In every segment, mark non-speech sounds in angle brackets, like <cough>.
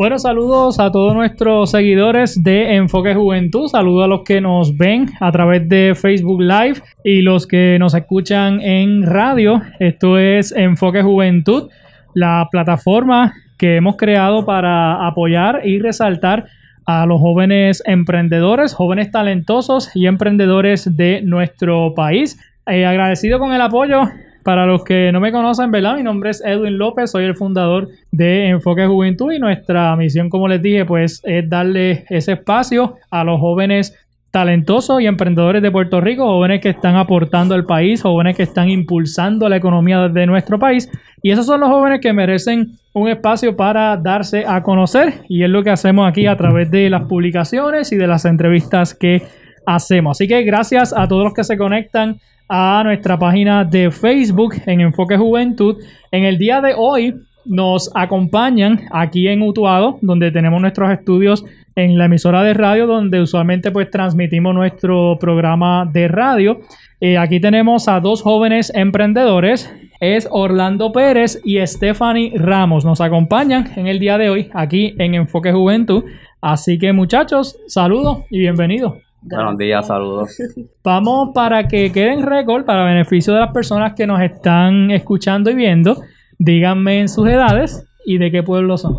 Bueno, saludos a todos nuestros seguidores de Enfoque Juventud. Saludos a los que nos ven a través de Facebook Live y los que nos escuchan en radio. Esto es Enfoque Juventud, la plataforma que hemos creado para apoyar y resaltar a los jóvenes emprendedores, jóvenes talentosos y emprendedores de nuestro país. Eh, agradecido con el apoyo para los que no me conocen, ¿verdad? Mi nombre es Edwin López, soy el fundador de Enfoque Juventud y nuestra misión, como les dije, pues es darle ese espacio a los jóvenes talentosos y emprendedores de Puerto Rico, jóvenes que están aportando al país, jóvenes que están impulsando la economía de nuestro país. Y esos son los jóvenes que merecen un espacio para darse a conocer y es lo que hacemos aquí a través de las publicaciones y de las entrevistas que hacemos. Así que gracias a todos los que se conectan a nuestra página de Facebook en Enfoque Juventud. En el día de hoy nos acompañan aquí en Utuado, donde tenemos nuestros estudios en la emisora de radio, donde usualmente pues transmitimos nuestro programa de radio. Eh, aquí tenemos a dos jóvenes emprendedores, es Orlando Pérez y Stephanie Ramos. Nos acompañan en el día de hoy aquí en Enfoque Juventud. Así que muchachos, saludos y bienvenidos. Buenos días, saludos. <laughs> Vamos para que queden récord, para beneficio de las personas que nos están escuchando y viendo, díganme en sus edades y de qué pueblo son.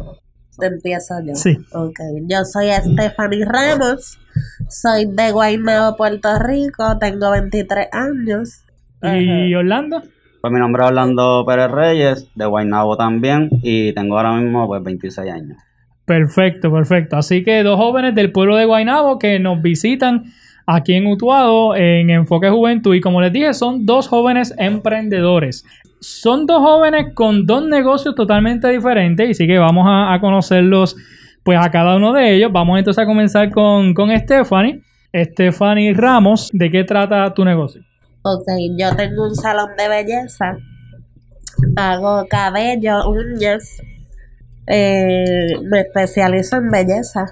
Empiezo yo. Sí. Ok. Yo soy Stephanie Ramos. Soy de Guaynabo, Puerto Rico. Tengo 23 años. ¿Y Orlando? Pues mi nombre es Orlando Pérez Reyes, de Guaynabo también, y tengo ahora mismo pues 26 años. Perfecto, perfecto. Así que dos jóvenes del pueblo de Guaynabo que nos visitan aquí en Utuado en Enfoque Juventud y como les dije son dos jóvenes emprendedores. Son dos jóvenes con dos negocios totalmente diferentes y sí que vamos a, a conocerlos pues a cada uno de ellos. Vamos entonces a comenzar con, con Stephanie. Stephanie Ramos, ¿de qué trata tu negocio? Ok, yo tengo un salón de belleza. Hago cabello, uñas. Eh, me especializo en belleza.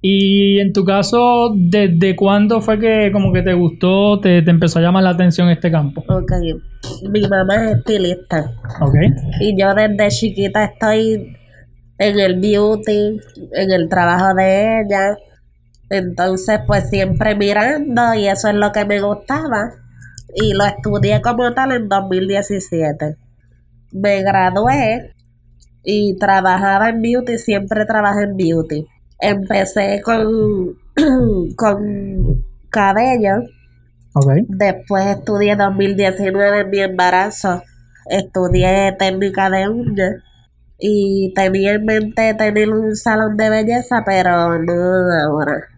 Y en tu caso, ¿desde cuándo fue que como que te gustó, te, te empezó a llamar la atención este campo? Ok, mi mamá es estilista. Ok. Y yo desde chiquita estoy en el beauty, en el trabajo de ella. Entonces, pues siempre mirando y eso es lo que me gustaba. Y lo estudié como tal en 2017. Me gradué y trabajaba en beauty, siempre trabajé en beauty. Empecé con, <clears throat> con cabello. Después estudié 2019 en mi embarazo. Estudié técnica de uñas. Y tenía en mente tener un salón de belleza, pero no ahora.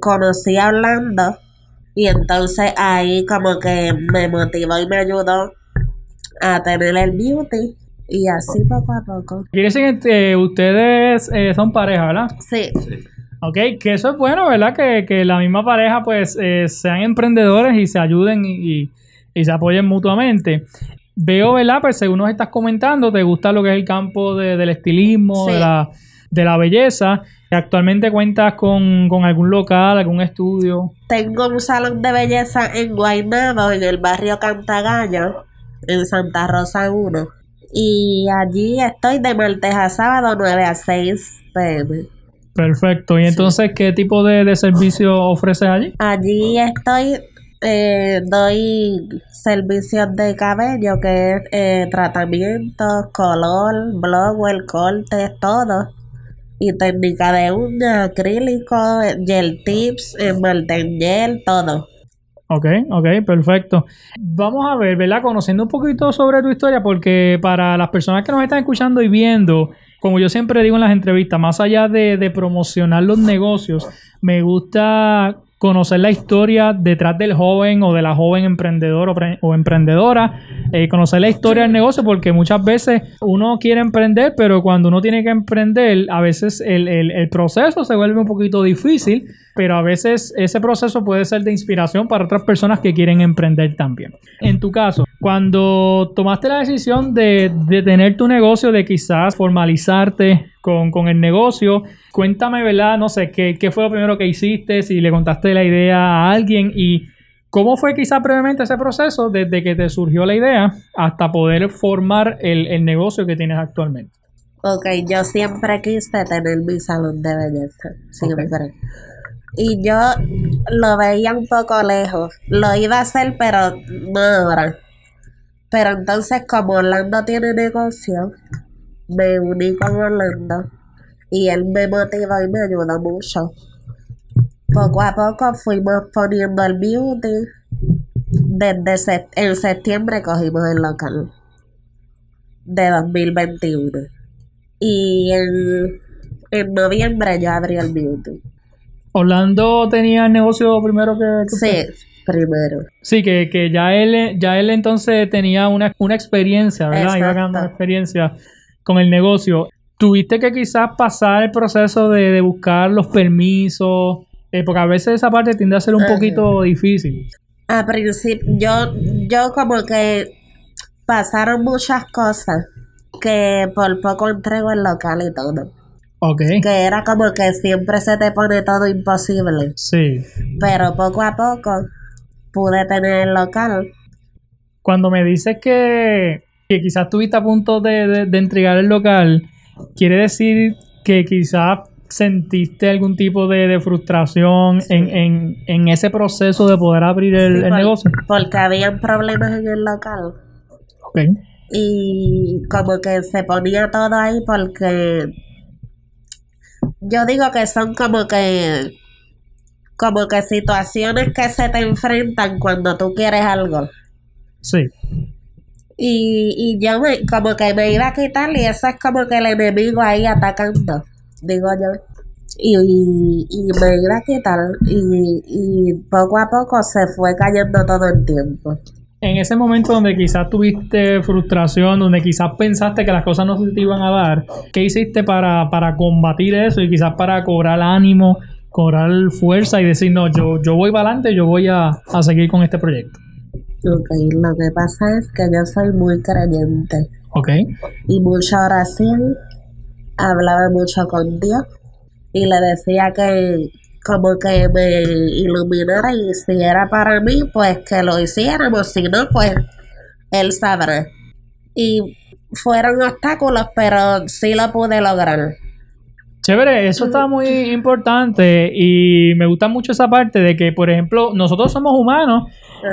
Conocí a Orlando y entonces ahí como que me motivó y me ayudó a tener el beauty. Y así poco a poco. Quiere decir que eh, ustedes eh, son pareja, ¿verdad? Sí, Ok, que eso es bueno, ¿verdad? Que, que la misma pareja pues eh, sean emprendedores y se ayuden y, y- y se apoyen mutuamente. Veo, ¿verdad? Pues según nos estás comentando, te gusta lo que es el campo de- del estilismo, Sí. de, la, de la belleza. Actualmente cuentas con, con algún local, algún estudio. tengo un salón de belleza en Guaynabo, en el barrio Cantagallo, en Santa Rosa 1. Y allí estoy de martes a sábado 9 a 6 pm. Perfecto. ¿Y entonces qué tipo de, de servicio ofreces allí? Allí estoy, eh, doy servicios de cabello, que es eh, tratamiento, color, blower, corte, todo. Y técnica de uñas, acrílico, gel tips, esmalte en gel, todo. Ok, ok, perfecto. Vamos a ver, ¿verdad? Conociendo un poquito sobre tu historia, porque para las personas que nos están escuchando y viendo, como yo siempre digo en las entrevistas, más allá de, promocionar los negocios, me gusta conocer la historia detrás del joven o de la joven emprendedor o, pre- o emprendedora, eh, conocer la historia del negocio, porque muchas veces uno quiere emprender, pero cuando uno tiene que emprender, a veces el, el- el proceso se vuelve un poquito difícil, pero a veces ese proceso puede ser de inspiración para otras personas que quieren emprender también. En tu caso, cuando tomaste la decisión de, de tener tu negocio, de quizás formalizarte con, con el negocio, cuéntame, ¿verdad? No sé, ¿qué, qué fue lo primero que hiciste? Si le contaste la idea a alguien y cómo fue quizás brevemente ese proceso desde que te surgió la idea hasta poder formar el, el negocio que tienes actualmente. Ok, yo siempre quise tener mi salón de belleza, siempre. Y yo lo veía un poco lejos. Lo iba a hacer, pero no ahora. Pero entonces, como Orlando tiene negocio, me uní con Orlando y él me motivó y me ayudó mucho. Poco a poco fuimos poniendo el beauty. Desde sep- en septiembre cogimos el local de 2021. Y en, en noviembre yo abrí el beauty. Orlando tenía el negocio primero que, que Sí, primero. Sí, que, que ya él ya él entonces tenía una, una experiencia, ¿verdad? Iba ganando Exacto. experiencia con el negocio. Tuviste que quizás pasar el proceso de, de buscar los permisos, eh, porque a veces esa parte tiende a ser un Ajá. poquito difícil. A principio, yo, yo como que pasaron muchas cosas que por poco entrego el local y todo. Que era como que siempre se te pone todo imposible. Sí. Pero poco a poco pude tener el local. Cuando me dices que, que quizás estuviste a punto de, de- de entregar el local, quiere decir que quizás sentiste algún tipo de, de frustración en, en, en ese proceso de poder abrir el, Sí, el por- negocio. Porque habían problemas en el local. Ok. y como que se ponía todo ahí porque yo digo que son como que como que situaciones que se te enfrentan cuando tú quieres algo. Sí. y, y yo me, como que me iba a quitar y eso es como que el enemigo ahí atacando digo yo. Y, y, y me iba a quitar y, y poco a poco se fue cayendo todo el tiempo En ese momento donde quizás tuviste frustración, donde quizás pensaste que las cosas no se te iban a dar, ¿qué hiciste para, para combatir eso y quizás para cobrar ánimo, cobrar fuerza y decir, no, yo, yo voy para adelante, yo voy a, a seguir con este proyecto? Ok, lo que pasa es que yo soy muy creyente ¿Ok? y mucha oración. Hablaba mucho con Dios y le decía que como que me iluminara y si era para mí, pues que lo hiciéramos, si no, pues él sabrá. Y fueron obstáculos, pero sí lo pude lograr. Chévere, eso está muy importante y me gusta mucho esa parte de que, por ejemplo, nosotros somos humanos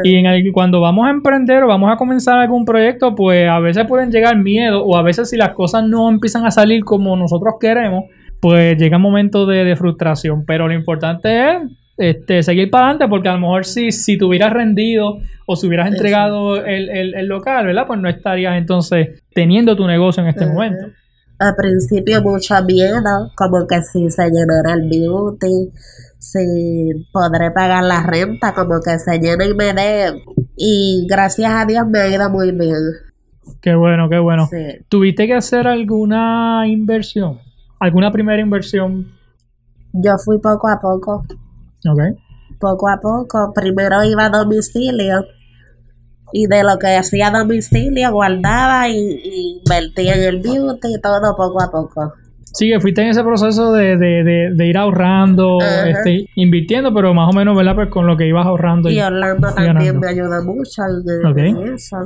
y en el- cuando vamos a emprender o vamos a comenzar algún proyecto, pues a veces pueden llegar miedos o a veces si las cosas no empiezan a salir como nosotros queremos, pues llega un momento de, de frustración. Pero lo importante es este, seguir para adelante porque a lo mejor si, si te hubieras rendido o si hubieras entregado el, el- el local, ¿verdad? Pues no estarías entonces teniendo tu negocio en este momento. Al principio mucho miedo, como que si se llenará el beauty, si podré pagar la renta, como que se llena y me dé. Y gracias a Dios me ha ido muy bien. Qué bueno, qué bueno. Sí. ¿Tuviste que hacer alguna inversión? ¿Alguna primera inversión? Yo fui poco a poco, Ok. poco a poco. Primero iba a domicilio y de lo que hacía a domicilio guardaba y, y invertía en el beauty y todo poco a poco. Sí, que fuiste en ese proceso de, de, de, de ir ahorrando, Ajá. este, invirtiendo, pero más o menos, ¿verdad? Pues con lo que ibas ahorrando. Y Orlando y también ganando. me ayuda mucho en, eso.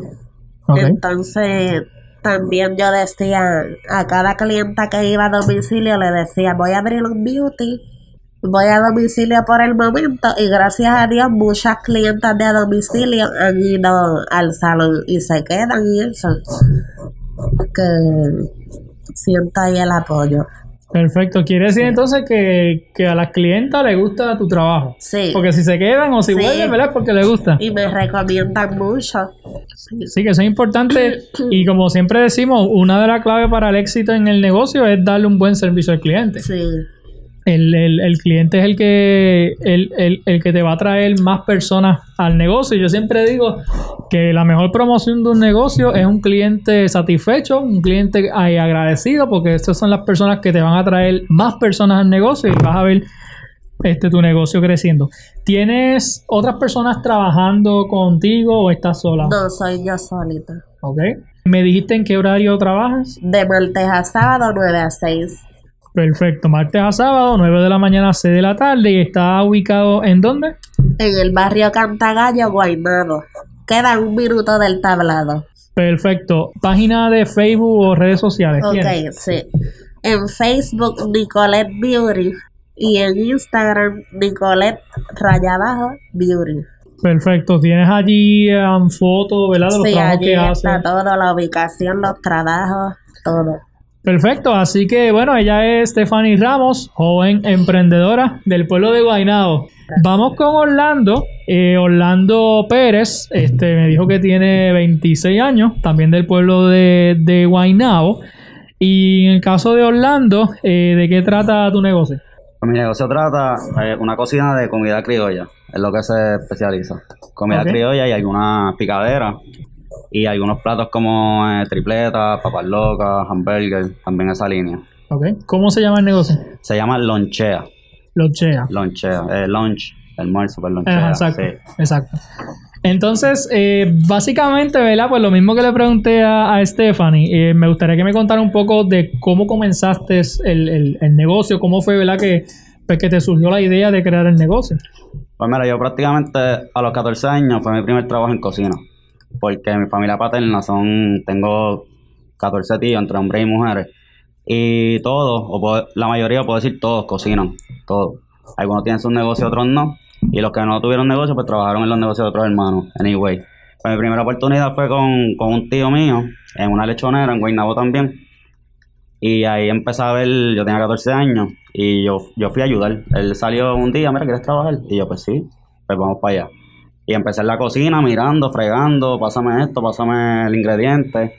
Ok. Entonces, también yo decía a cada clienta que iba a domicilio, le decía, voy a abrir un beauty, voy a domicilio por el momento y gracias a Dios muchas clientas de domicilio han ido al salón y se quedan y eso. Que siento ahí el apoyo. Perfecto. Quiere decir entonces que, que a las clientas les gusta tu trabajo. Sí. Porque si se quedan o si Sí. vuelven, ¿verdad? Es porque les gusta. Y me recomiendan mucho. Sí. Sí, que eso es importante. Y como siempre decimos, una de las claves para el éxito en el negocio es darle un buen servicio al cliente. Sí. El, el- el cliente es el que, el, el- el que te va a traer más personas al negocio. Yo siempre digo que la mejor promoción de un negocio es un cliente satisfecho, un cliente ahí agradecido, porque estas son las personas que te van a traer más personas al negocio y vas a ver este, tu negocio creciendo. ¿Tienes otras personas trabajando contigo o estás sola? No, soy yo solita. Ok. ¿Me dijiste en qué horario trabajas? De martes a sábado, 9 a 6. Perfecto, martes a sábado, 9 de la mañana a 6 de la tarde. ¿Y está ubicado en dónde? En el barrio Cantagallo, Guaynabo. Queda un minuto del tablado. Perfecto. ¿Página de Facebook o redes sociales? ¿Tienes? Ok, sí. En Facebook, Nicolette Beauty. Y en Instagram, Nicolette raya abajo Beauty. Perfecto. ¿Tienes allí um, fotos, ¿verdad? De los Sí, trabajos allí que está haces. todo, la ubicación, los trabajos, todo. Perfecto, así que bueno, ella es Stephanie Ramos, joven emprendedora del pueblo de Guaynabo. Vamos con Orlando. Eh, Orlando Pérez, este, me dijo que tiene 26 años, también del pueblo de, de Guaynabo. Y en el caso de Orlando, eh, ¿de qué trata tu negocio? Mi negocio trata eh, una cocina de comida criolla, es lo que se especializa. Comida criolla y algunas picaderas y algunos platos como eh, tripletas, papas locas, hamburger, también esa línea. Ok. ¿Cómo se llama el negocio? Se llama lonchea, Lochea. lonchea, eh, lunch, almuerzo, pues lonchea. Ajá, exacto, sí. exacto. Entonces, eh, básicamente, ¿verdad? Pues lo mismo que le pregunté a, a Stephanie, eh, me gustaría que me contara un poco de cómo comenzaste el, el- el negocio, cómo fue, ¿verdad? Que, pues, que te surgió la idea de crear el negocio. Pues mira, yo prácticamente a los 14 años fue mi primer trabajo en cocina. Porque mi familia paterna son, tengo 14 tíos entre hombres y mujeres. Y todos, o la mayoría, puedo decir todos, cocinan. Todos. Algunos tienen sus negocios, otros no. Y los que no tuvieron negocio, pues trabajaron en los negocios de otros hermanos. Anyway. Pues mi primera oportunidad fue con, con un tío mío, en una lechonera, en Guaynabo también. Y ahí empecé a ver, yo tenía 14 años y yo, yo fui a ayudar. Él salió un día, mira, ¿quieres trabajar? Y yo, pues sí, pues vamos para allá. Y empecé en la cocina, mirando, fregando, pásame esto, pásame el ingrediente.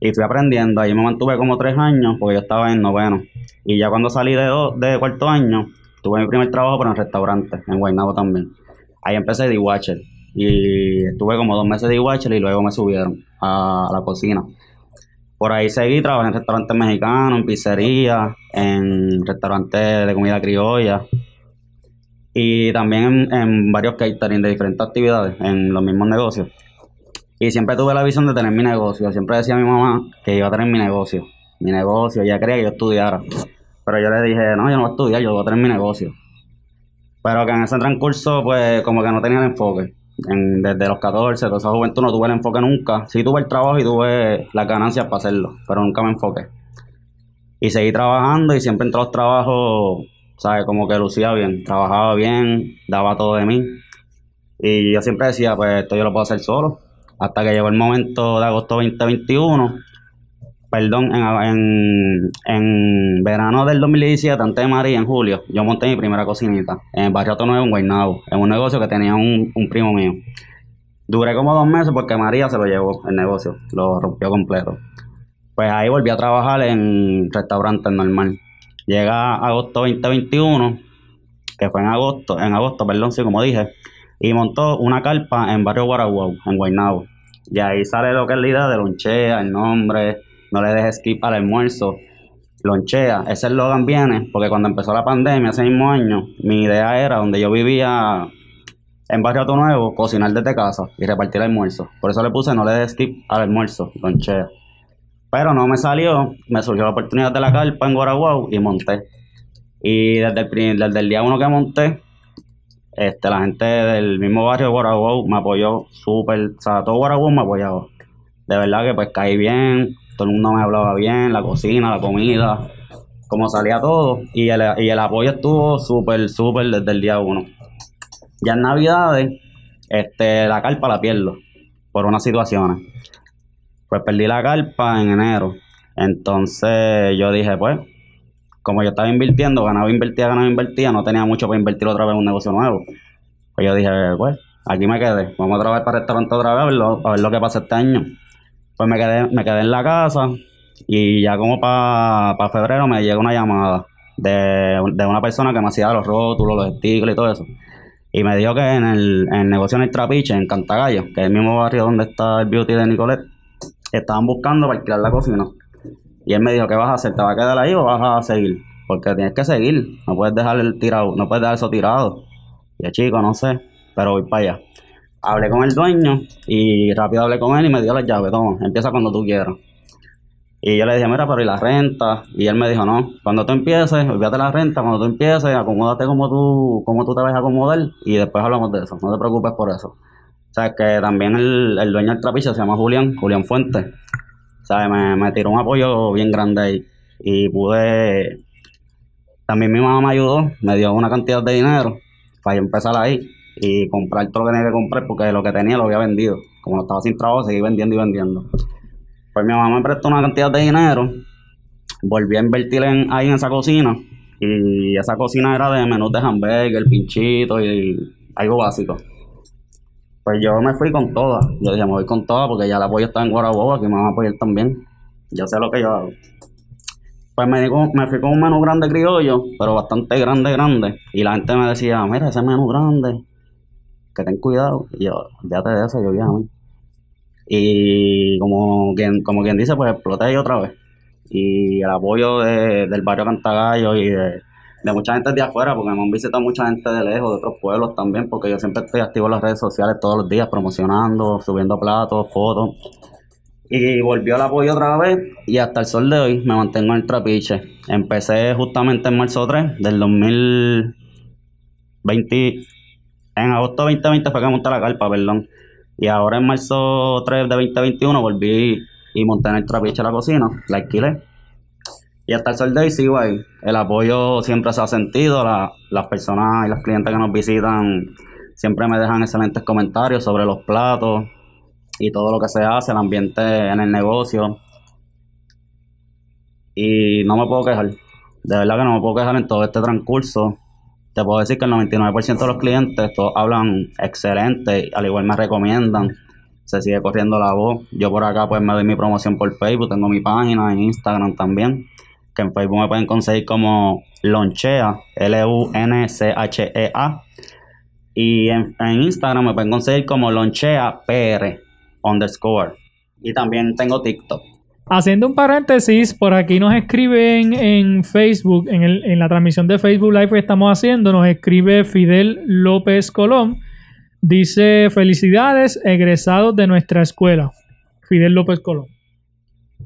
Y fui aprendiendo. Ahí me mantuve como tres años porque yo estaba en noveno. Y ya cuando salí de, do- de cuarto año, tuve mi primer trabajo pero en restaurante, en Guaynabo también. Ahí empecé de watcher Y estuve como dos meses de watcher y luego me subieron a, a la cocina. Por ahí seguí, trabajé en restaurantes mexicanos, en pizzería, en restaurantes de comida criolla y también en, varios catering de diferentes actividades, en los mismos negocios. Y siempre tuve la visión de tener mi negocio. Siempre decía a mi mamá que iba a tener mi negocio. Mi negocio, ella quería que yo estudiara. Pero yo le dije, no, yo no voy a estudiar, yo voy a tener mi negocio. Pero que en ese transcurso, pues, como que no tenía el enfoque. En- desde los 14, toda esa juventud no tuve el enfoque nunca. Sí tuve el trabajo y tuve las ganancias para hacerlo, pero nunca me enfoqué. Y seguí trabajando y siempre entre los trabajos, ¿sabes? Como que lucía bien, trabajaba bien, daba todo de mí. Y yo siempre decía, pues esto yo lo puedo hacer solo. Hasta que llegó el momento de agosto 2021, perdón, en, en, en verano del 2017, antes de María, en julio, yo monté mi primera cocinita en el barrio Nuevo, en Guaynabo, en un negocio que tenía un, un primo mío. Duré como dos meses porque María se lo llevó el negocio, lo rompió completo. Pues ahí volví a trabajar en restaurantes normal. Llega agosto 2021, que fue en agosto, en agosto, perdón, sí, como dije, y montó una carpa en barrio Guaraguao, en Guaynabo. Y ahí sale lo que es la idea de lonchea, el nombre, no le dejes skip al almuerzo. Lonchea, ese eslogan viene porque cuando empezó la pandemia, ese mismo año, mi idea era donde yo vivía en Barrio Auto Nuevo, cocinar desde casa y repartir almuerzo. Por eso le puse no le des skip al almuerzo, lonchea. Pero no me salió, me surgió la oportunidad de la carpa en Guaraguao y monté. Y desde el, día uno que monté, este, la gente del mismo barrio de Guaraguao me apoyó súper, o sea, todo Guaraguao me apoyaba. De verdad que pues caí bien, todo el mundo me hablaba bien, la cocina, la comida, cómo salía todo. Y el, y el apoyo estuvo súper, súper desde el día uno. Ya en Navidades, este, la carpa la pierdo por unas situaciones. Pues perdí la carpa en enero. Entonces yo dije, pues, como yo estaba invirtiendo, ganaba, invertía, ganaba, invertía, no tenía mucho para invertir otra vez en un negocio nuevo. Pues yo dije, pues, aquí me quedé. Vamos a trabajar para el restaurante otra vez a ver lo, que pasa este año. Pues me quedé, me quedé en la casa y ya como para febrero me llega una llamada de, una persona que me hacía los rótulos, los stickers y todo eso. Y me dijo que en el, en el negocio en el Trapiche, en Cantagallo, que es el mismo barrio donde está el beauty de Nicolet, estaban buscando para alquilar la cocina. Y él me dijo, ¿qué vas a hacer? ¿Te vas a quedar ahí o vas a seguir? Porque tienes que seguir, no puedes dejar el tirado, no puedes dejar eso tirado. Y chico, no sé, pero voy para allá. Hablé con el dueño y rápido hablé con él y me dio las llaves, toma, empieza cuando tú quieras. Y yo le dije, mira, pero ¿y la renta? Y él me dijo, no, cuando tú empieces, olvídate la renta, cuando tú empieces, acomódate como tú, como tú te vas a acomodar y después hablamos de eso, no te preocupes por eso. O sea, que también el, dueño del trapiche se llama Julián, Julián Fuentes. O sea, me, me tiró un apoyo bien grande ahí y pude... También mi mamá me ayudó, me dio una cantidad de dinero para empezar ahí y comprar todo lo que tenía que comprar porque lo que tenía lo había vendido. Como no estaba sin trabajo, seguí vendiendo y vendiendo. Pues mi mamá me prestó una cantidad de dinero, volví a invertir ahí en esa cocina y esa cocina era de menús de hamburger, pinchito y algo básico. Pues yo me fui con todas. Yo dije, me voy con todas porque ya el apoyo está en Guaraboba, que me van a apoyar también. Yo sé lo que yo hago. Pues me, me fui con un menú grande criollo, pero bastante grande, grande. Y la gente me decía, mira, ese menú grande, que ten cuidado. Y yo, fíjate de eso, yo vi a mí. Y como quien, como quien dice, pues exploté ahí otra vez. Y el apoyo de- del barrio Cantagallo y de, de mucha gente de afuera, porque me han visitado mucha gente de lejos, de otros pueblos también, porque yo siempre estoy activo en las redes sociales todos los días, promocionando, subiendo platos, fotos. Y volvió el apoyo otra vez y hasta el sol de hoy me mantengo en el trapiche. Empecé justamente en marzo 3 del 2020. En agosto 2020 fue que monté la carpa, perdón. Y ahora en marzo 3 de 2021 volví y monté en el trapiche la cocina, la alquilé. Y hasta el sol de hoy sigo ahí. El apoyo siempre se ha sentido. la- las personas y los clientes que nos visitan siempre me dejan excelentes comentarios sobre los platos y todo lo que se hace, el ambiente en el negocio. Y no me puedo quejar. De verdad que no me puedo quejar en todo este transcurso. Te puedo decir que el 99% de los clientes todos hablan excelente, al igual me recomiendan. Se sigue corriendo la voz. Yo por acá pues me doy mi promoción por Facebook, tengo mi página en Instagram también, que en Facebook me pueden conseguir como Lonchea, L-U-N-C-H-E-A. Y en, en Instagram me pueden conseguir como Lonchea PR underscore. Y también tengo TikTok. Haciendo un paréntesis, por aquí nos escriben en Facebook, en, el- en la transmisión de Facebook Live que estamos haciendo, nos escribe Fidel López Colón. Dice, felicidades, egresados de nuestra escuela. Fidel López Colón.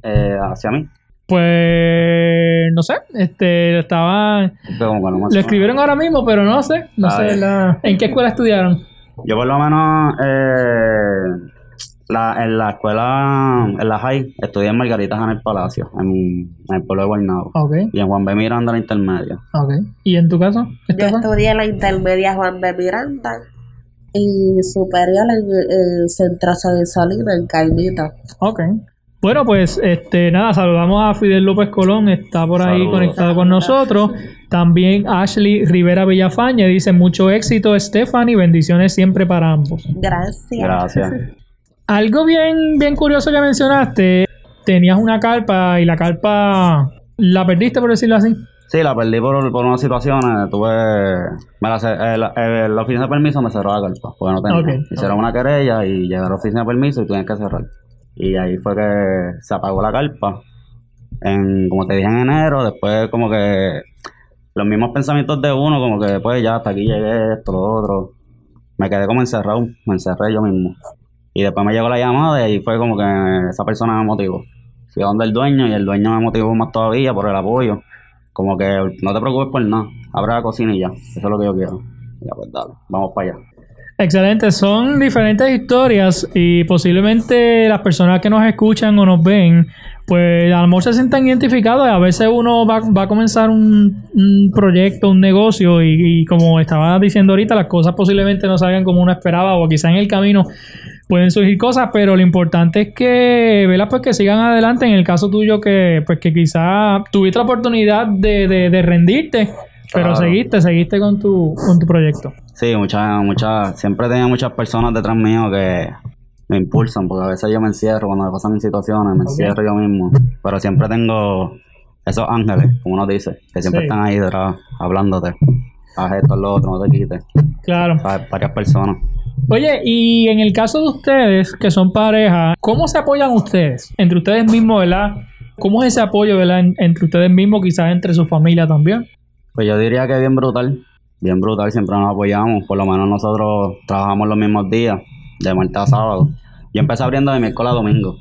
eh, hacia mí. Pues, no sé, este, estaba... Lo escribieron ahora mismo, pero no sé, no sé la- en qué escuela estudiaron. Yo por lo menos eh, la, en la escuela, en la high, estudié en Margaritas en el Palacio, en, en el pueblo de Guaynabo. Ok, Y en Juan B. Miranda, la intermedia. ok. ¿Y en tu caso? Yo estudié en la intermedia Juan de Miranda y superior en el Centro San Solino en Caimito. Ok. Bueno, pues este nada, saludamos a Fidel López Colón, está por ahí Saludos. conectado con nosotros. También Ashley Rivera Villafañe dice mucho éxito, Stephanie, bendiciones siempre para ambos. Gracias. Gracias. Algo bien, bien curioso que mencionaste, tenías una carpa y la carpa la perdiste, por decirlo así. Sí, la perdí por, por unas situaciones. Tuve. Me la, eh, la, eh, la oficina de permiso me cerró la carta. Porque no tenía. Hicieron una querella y llegué a la oficina de permiso y tuvieron que cerrar. Y ahí fue que se apagó la carpa. En, como te dije en enero, después como que los mismos pensamientos de uno, como que pues ya hasta aquí llegué, esto, lo otro. Me quedé como encerrado, me encerré yo mismo. Y después me llegó la llamada y ahí fue como que esa persona me motivó. Fui a donde el dueño y el dueño me motivó más todavía por el apoyo. Como que no te preocupes por nada, abre la cocina y ya. Eso es lo que yo quiero. Ya pues dale, vamos para allá. Excelente, son diferentes historias y posiblemente las personas que nos escuchan o nos ven, pues a lo mejor se sientan identificados. A veces uno va, va a comenzar un, un proyecto, un negocio y, y como estaba diciendo ahorita, las cosas posiblemente no salgan como uno esperaba o quizá en el camino pueden surgir cosas, pero lo importante es que, ¿verdad? Pues que sigan adelante. En el caso tuyo que, pues que quizá tuviste la oportunidad de, de- de rendirte, pero Claro. seguiste, seguiste con tu, con tu proyecto. Sí, muchas, muchas, siempre tenía muchas personas detrás mío que me impulsan, porque a veces yo me encierro cuando me pasan mis situaciones, me encierro yo mismo. Pero siempre tengo esos ángeles, como uno dice, que siempre Sí. están ahí detrás, hablándote. Haz esto, haz lo otro, no te quites. Claro. Va- Varias personas. Oye, y en el caso de ustedes, que son pareja, ¿cómo se apoyan ustedes? Entre ustedes mismos, ¿verdad? ¿Cómo es ese apoyo, ¿verdad? En- entre ustedes mismos, quizás entre su familia también. Pues yo diría que bien brutal, bien brutal, siempre nos apoyamos, por lo menos nosotros trabajamos los mismos días, de martes a sábado. Yo empecé abriendo de miércoles a domingo,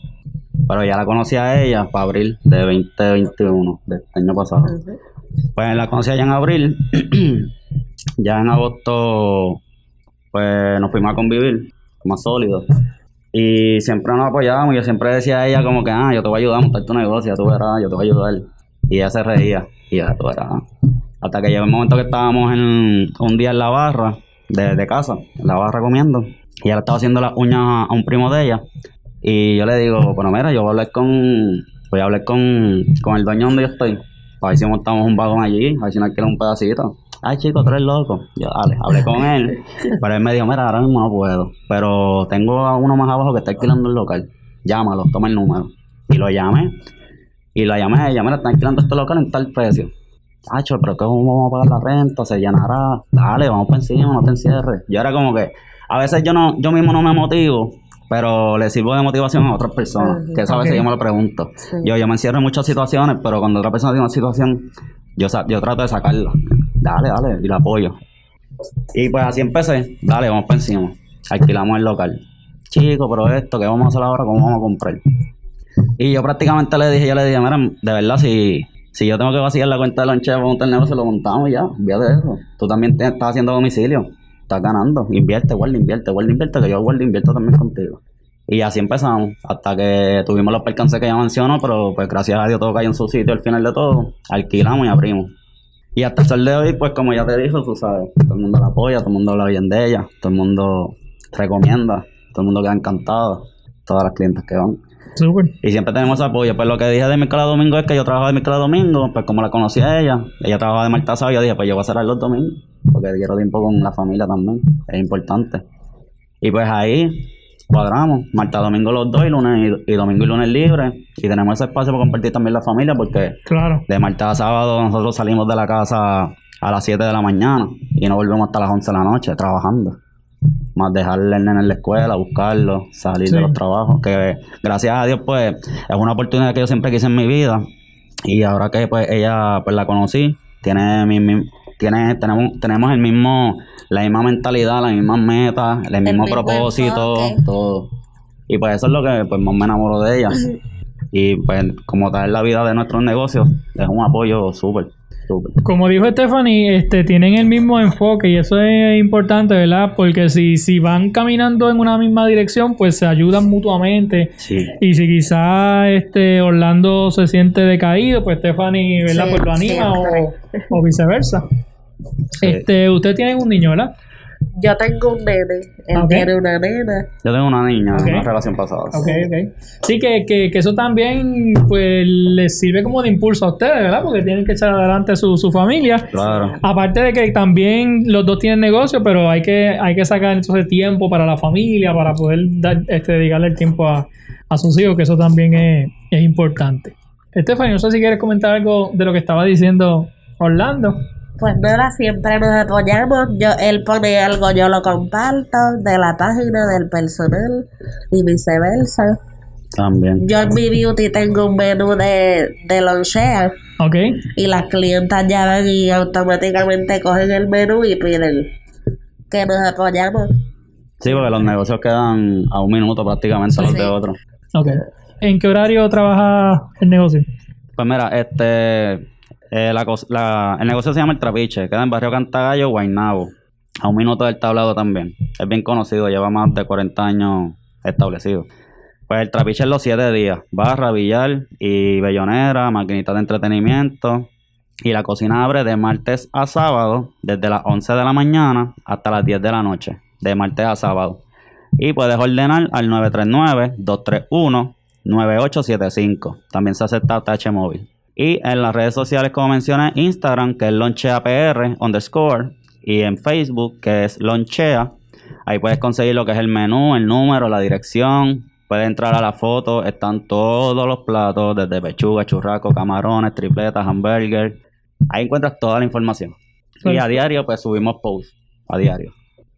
pero ya la conocí a ella para abril de 2021, del año pasado. Pues la conocí allá en abril, <clears throat> ya en agosto pues nos fuimos a convivir, más sólidos. Y siempre nos apoyábamos, yo siempre decía a ella como que, ah, yo te voy a ayudar a montar tu negocio, ya tú verás, yo te voy a ayudar. Y ella se reía, y ya tú verás. Hasta que llegó el momento que estábamos en, un día en la barra de, de casa, en la barra comiendo, y ella estaba haciendo las uñas a un primo de ella. Y yo le digo, bueno, mira, yo voy a hablar con, voy a hablar con, con el dueño donde yo estoy, para ver si montamos un vagón allí, a ver si nos alquila un pedacito. Ay, chico, tú eres loco. Yo, dale, hablé con él. <laughs> Pero él me dijo, mira, ahora mismo no puedo. Pero tengo a uno más abajo que está alquilando el local. Llámalo, toma el número. Y lo llamé. Y lo llamé a ella, mira, están alquilando este local en tal precio. Tacho, pero ¿cómo vamos a pagar la renta? Se llenará. Dale, vamos para encima, no te encierres. Yo era como que, a veces yo no, yo mismo no me motivo, pero le sirvo de motivación a otras personas. Ujú. Que eso a veces yo me lo pregunto. Sí. Yo, yo me encierro en muchas situaciones, pero cuando otra persona tiene una situación, yo, yo trato de sacarla. Dale, dale, y la apoyo. Y pues así empecé. Dale, vamos para encima. Alquilamos el local. Chico, pero esto, ¿qué vamos a hacer ahora? ¿Cómo vamos a comprar? Y yo prácticamente le dije, yo le dije, mira, de verdad, si, si yo tengo que vaciar la cuenta de lonche para montar el negocio, lo montamos ya. Olvídate eso. Tú también te- estás haciendo domicilio. Estás ganando. Invierte, guarda, invierte, guarda, invierte, que yo guardo, invierto también contigo. Y así empezamos, hasta que tuvimos los percances que ya mencionó, pero pues gracias a Dios todo cayó en su sitio al final de todo. Alquilamos y abrimos. Y hasta el sol de hoy, pues como ya te dije, tú sabes, todo el mundo la apoya, todo el mundo habla bien de ella, todo el mundo recomienda, todo el mundo queda encantado, todas las clientes que van. Súper. Y siempre tenemos apoyo. Pues lo que dije de miércoles a domingo es que yo trabajo de miércoles a domingo, pues como la conocí a ella, ella trabajaba de martes a sábado, yo dije, pues yo voy a cerrar los domingos, porque quiero tiempo con la familia también, es importante. Y pues ahí cuadramos, martes a domingo los dos y lunes y, y domingo y lunes libres. Y tenemos ese espacio para compartir también la familia, porque Claro. de martes a sábado nosotros salimos de la casa a las 7 de la mañana y no volvemos hasta las 11 de la noche trabajando. Más dejarle el nene en la escuela, buscarlo, salir Sí. de los trabajos. Que gracias a Dios, pues, es una oportunidad que yo siempre quise en mi vida. Y ahora que pues ella pues la conocí, tiene mi, mi- tiene, tenemos, tenemos el mismo, la misma mentalidad, las mismas metas, el mismo mismo propósito, todo. Y pues eso es lo que pues más me enamoró de ella. Y pues como tal la vida de nuestros negocios, es un apoyo súper. Como dijo Stephanie, este, tienen el mismo enfoque y eso es importante, ¿verdad? Porque si, si van caminando en una misma dirección, pues se ayudan mutuamente. Sí. Y si quizás este Orlando se siente decaído, pues Stephanie, ¿verdad? Sí, pues lo anima o, o viceversa. Este, usted tiene un niño, ¿verdad? Yo tengo un nene, él tiene una nena. Yo tengo una niña, Ok. una relación pasada. Ok, ok. Sí, que, que, que eso también pues les sirve como de impulso a ustedes, ¿verdad? Porque tienen que echar adelante su, su familia. Claro. Aparte de que también los dos tienen negocio, pero hay que, hay que sacar entonces tiempo para la familia, para poder dar, este, dedicarle el tiempo a, a sus hijos, que eso también es, es importante. Stephanie, no sé si quieres comentar algo de lo que estaba diciendo Orlando. Pues nada, siempre nos apoyamos. Yo, él pone algo, yo lo comparto de la página del personal y viceversa. También. Yo en mi beauty tengo un menú de, de lonchea Ok. y las clientas ya van y automáticamente cogen el menú y piden que nos apoyamos. Sí, porque los negocios quedan a un minuto prácticamente los Sí. de otros. Ok. ¿En qué horario trabaja el negocio? Pues mira, este, eh, el negocio se llama El Trapiche, queda en Barrio Cantagallo, Guaynabo, a un minuto del tablado también. Es bien conocido, lleva más de 40 años establecido. Pues el Trapiche es los 7 días, barra, billar y bellonera, maquinita de entretenimiento. Y la cocina abre de martes a sábado, desde las 11 de la mañana hasta las 10 de la noche, de martes a sábado. Y puedes ordenar al 939-231-9875. También se acepta TH móvil. Y en las redes sociales, como mencioné, Instagram, que es loncheapr underscore. Y en Facebook, que es lonchea. Ahí puedes conseguir lo que es el menú, el número, la dirección, Puedes entrar a la foto, están todos los platos, desde pechuga, churrasco, camarones, tripletas, hamburger. Ahí encuentras toda la información. Y a diario, pues subimos posts. A diario.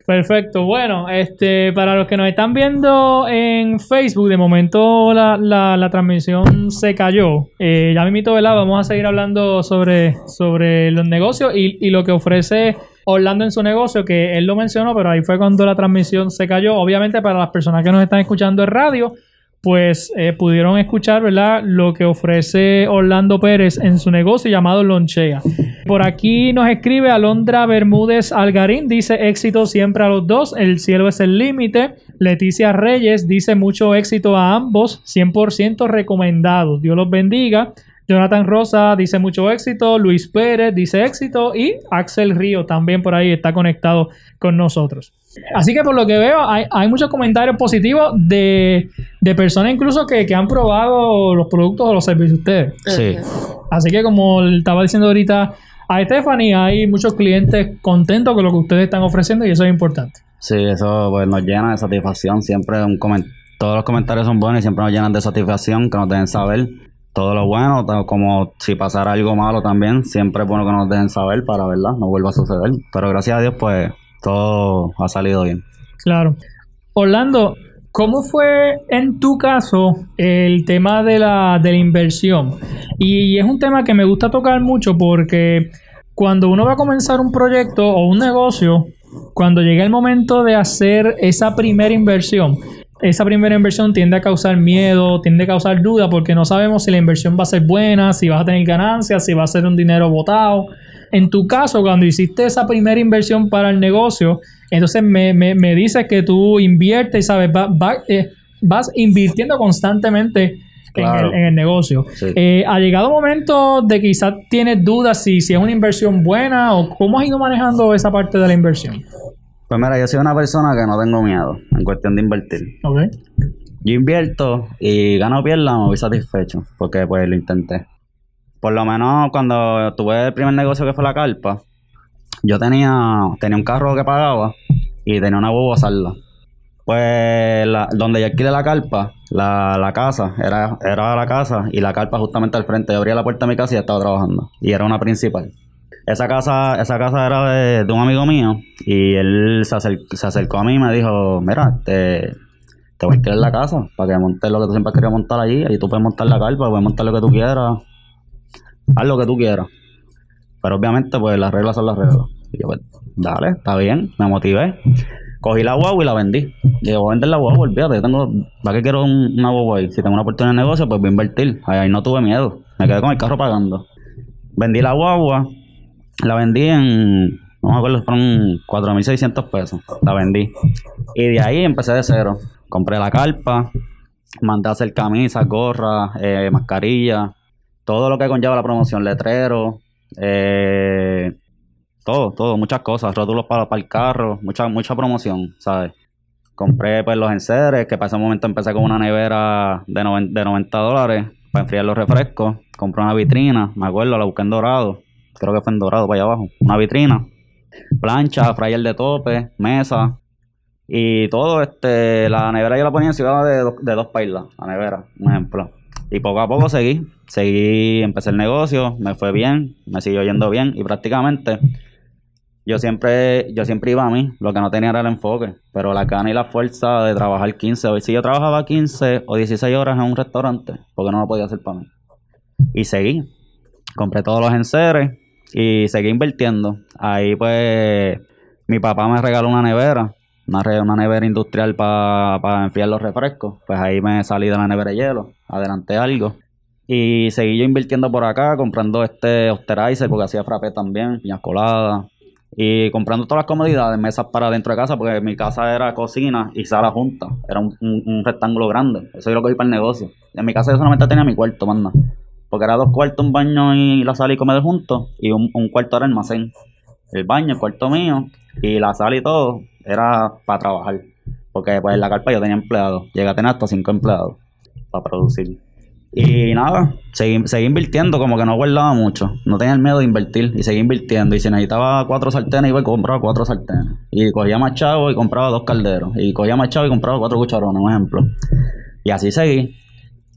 Perfecto. Bueno, este, para los que nos están viendo en Facebook, de momento la, la- la transmisión se cayó. Eh, ya mismito, ¿verdad? Vamos a seguir hablando sobre, sobre los negocios y, y lo que ofrece Orlando en su negocio, que él lo mencionó, pero ahí fue cuando la transmisión se cayó. Obviamente, para las personas que nos están escuchando en radio, pues eh, pudieron escuchar, ¿verdad? Lo que ofrece Orlando Pérez en su negocio llamado Lonchea. Por aquí nos escribe Alondra Bermúdez Algarín, dice éxito siempre a los dos, el cielo es el límite. Leticia Reyes dice mucho éxito a ambos, 100% recomendados. Dios los bendiga. Jonathan Rosa dice mucho éxito, Luis Pérez dice éxito y Axel Río también por ahí está conectado con nosotros. Así que por lo que veo hay, hay muchos comentarios positivos de, de personas incluso que, que han probado los productos o los servicios de ustedes. Sí. Así que como estaba diciendo ahorita a Stephanie, hay muchos clientes contentos con lo que ustedes están ofreciendo y eso es importante. Sí, eso pues nos llena de satisfacción. Siempre un todos los comentarios son buenos y siempre nos llenan de satisfacción, que nos dejen saber todo lo bueno, como si pasara algo malo también, siempre es bueno que nos dejen saber para, ¿verdad? No vuelva a suceder. Pero gracias a Dios, pues todo ha salido bien. Claro. Orlando, ¿cómo fue en tu caso el tema de la, de la inversión? Y es un tema que me gusta tocar mucho porque cuando uno va a comenzar un proyecto o un negocio, cuando llega el momento de hacer esa primera inversión, esa primera inversión tiende a causar miedo, tiende a causar duda porque no sabemos si la inversión va a ser buena, si vas a tener ganancias, si va a ser un dinero botado. En tu caso, cuando hiciste esa primera inversión para el negocio, entonces me, me, me dices que tú inviertes, ¿sabes? Va- va- eh, vas invirtiendo constantemente en, el, en el negocio. Sí. Eh, ¿Ha llegado un momento de quizás tienes dudas si, si es una inversión buena o cómo has ido manejando esa parte de la inversión? Pues mira, yo soy una persona que no tengo miedo en cuestión de invertir. Ok. Yo invierto y gano o pierda, me voy satisfecho, porque pues lo intenté. Por lo menos cuando tuve el primer negocio que fue la carpa, yo tenía, tenía un carro que pagaba y tenía una boba salda. Pues la- donde yo alquilé la carpa, la, la casa, era, era la casa y la carpa justamente al frente. Yo abría la puerta de mi casa y ya estaba trabajando. Y era una principal. Esa casa, esa casa era de, un amigo mío y él se, acer- se acercó a mí y me dijo, mira, te, te voy a alquilar la casa para que montes lo que tú siempre has querido montar allí. Ahí tú puedes montar la carpa, puedes montar lo que tú quieras. Haz lo que tú quieras. Pero obviamente, pues las reglas son las reglas. Y yo, pues, dale, está bien, me motivé. Cogí la guagua y la vendí. Y yo, voy a vender la guagua, olvídate, yo tengo, ¿para qué quiero un- una guagua ahí? Si tengo una oportunidad de negocio, pues voy a invertir. Ahí no tuve miedo. Me quedé con el carro pagando. Vendí la guagua, la vendí en, no me acuerdo, fueron 4.600 pesos. La vendí. Y de ahí empecé de cero. Compré la carpa, mandé a hacer camisas, gorras, eh, todo lo que conlleva la promoción, letrero, eh, todo, todo, muchas cosas, rótulos para, para el carro, mucha, mucha promoción, ¿sabes? Compré pues los enseres, que para ese momento empecé con una nevera de, noven- de 90 dólares para enfriar los refrescos. Compré una vitrina, me acuerdo, la busqué en dorado, creo que fue en dorado para allá abajo. Una vitrina, plancha, fryer de tope, mesa, y todo, este, la nevera yo la ponía encima de, dos- de dos pailas, la nevera, un ejemplo. Y poco a poco seguí, seguí, empecé el negocio, me fue bien, me siguió yendo bien y prácticamente yo siempre, yo siempre iba a mí, lo que no tenía era el enfoque, pero la gana y la fuerza de trabajar 15 hoy. Si yo trabajaba 15 o 16 horas en un restaurante, porque no lo podía hacer para mí. Y seguí, compré todos los enseres y seguí invirtiendo. Ahí pues mi papá me regaló una nevera, una, una nevera industrial para enfriar los refrescos. Pues ahí me salí de la nevera hielo, adelanté algo. Y seguí yo invirtiendo por acá, comprando este Osterizer, porque hacía frappé también, piñas coladas. Y comprando todas las comodidades, mesas para dentro de casa, porque mi casa era cocina y sala junta. Era un, un- rectángulo grande. Eso yo lo cogí para el negocio. En mi casa yo solamente tenía mi cuarto, más nada. Porque era dos cuartos, un baño y la sala y comer juntos. Y un, un cuarto era almacén. El baño, el cuarto mío y la sala y todo era para trabajar. Porque pues en la carpa yo tenía empleados. Llegué a tener hasta cinco empleados para producir. Y nada, seguí, seguí invirtiendo, como que no guardaba mucho. No tenía el miedo de invertir y seguí invirtiendo. Y si necesitaba cuatro sartenes, iba y compraba cuatro sartenes. Y cogía más chavo y compraba dos calderos. Y cogía más chavo y compraba cuatro cucharones, un ejemplo. Y así seguí.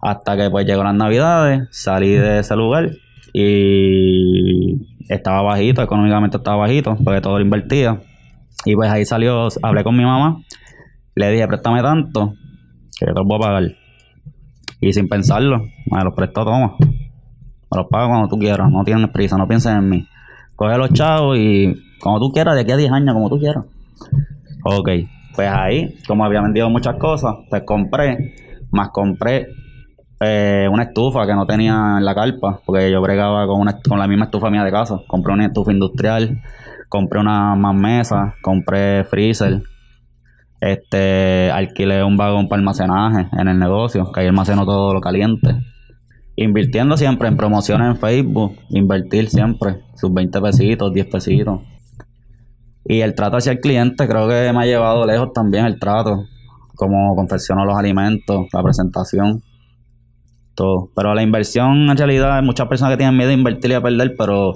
Hasta que pues llegó las navidades, salí de ese lugar y estaba bajito, económicamente estaba bajito, porque todo lo invertía. Y pues ahí salió, hablé con mi mamá, le dije, préstame tanto, que yo te lo voy a pagar. Y sin pensarlo, me los prestó, toma. Me los pago cuando tú quieras, no tienes prisa, no pienses en mí. Coge los chavos y como tú quieras, de aquí a 10 años, como tú quieras. Ok, pues ahí, como había vendido muchas cosas, pues compré, más compré eh, una estufa que no tenía en la carpa, porque yo bregaba con, una, con la misma estufa mía de casa. Compré una estufa industrial, compré una más mesa, compré freezer, este, alquilé un vagón para almacenaje en el negocio, que ahí almaceno todo lo caliente. Invirtiendo siempre en promociones en Facebook, invertir siempre, sus 20 pesitos, 10 pesitos. Y el trato hacia el cliente creo que me ha llevado lejos también el trato, como confecciono los alimentos, la presentación, todo. Pero la inversión en realidad hay muchas personas que tienen miedo de invertir y a perder, pero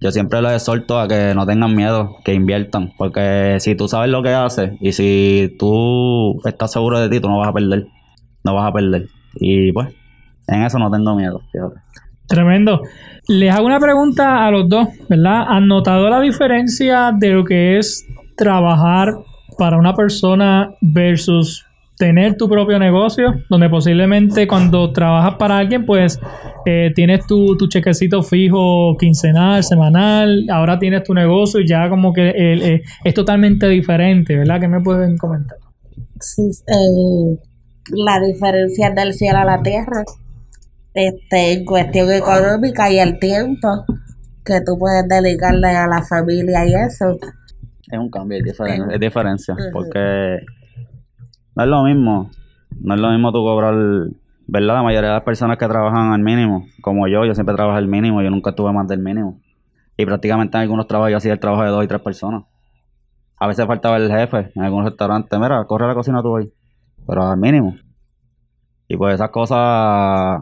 yo siempre les exhorto a que no tengan miedo, que inviertan, porque si tú sabes lo que haces y si tú estás seguro de ti, tú no vas a perder, no vas a perder. Y pues, en eso no tengo miedo, fíjate. Tremendo. Les hago una pregunta a los dos, ¿verdad? ¿Han notado la diferencia de lo que es trabajar para una persona versus tener tu propio negocio? Donde posiblemente cuando trabajas para alguien, pues eh, tienes tu, tu chequecito fijo quincenal, semanal, ahora tienes tu negocio y ya como que eh, es totalmente diferente, ¿verdad? ¿Qué me pueden comentar? Sí, eh, la diferencia es del cielo a la tierra. Este, en cuestión económica y el tiempo que tú puedes dedicarle a la familia y eso. Es un cambio, es, diferen- es diferencia, porque no es lo mismo, no es lo mismo tú cobrar, ¿verdad? La mayoría de las personas que trabajan al mínimo, como yo, yo siempre trabajo al mínimo, yo nunca estuve más del mínimo. Y prácticamente en algunos trabajos yo hacía el trabajo de dos y tres personas. A veces faltaba el jefe en algunos restaurantes, mira, corre a la cocina tú hoy, pero al mínimo. Y pues esas cosas,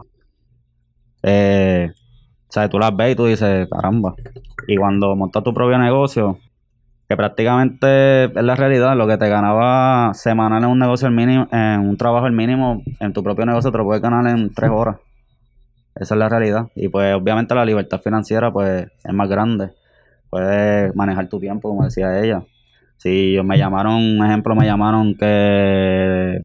eh, o sea, tú las ves y tú dices, caramba. Y cuando montas tu propio negocio, que prácticamente es la realidad, lo que te ganaba semanal en un negocio el mínimo, en un trabajo el mínimo, en tu propio negocio te lo puedes ganar en tres horas. Esa es la realidad. Y pues obviamente la libertad financiera pues es más grande. Puedes manejar tu tiempo, como decía ella. Si me llamaron, un ejemplo, me llamaron que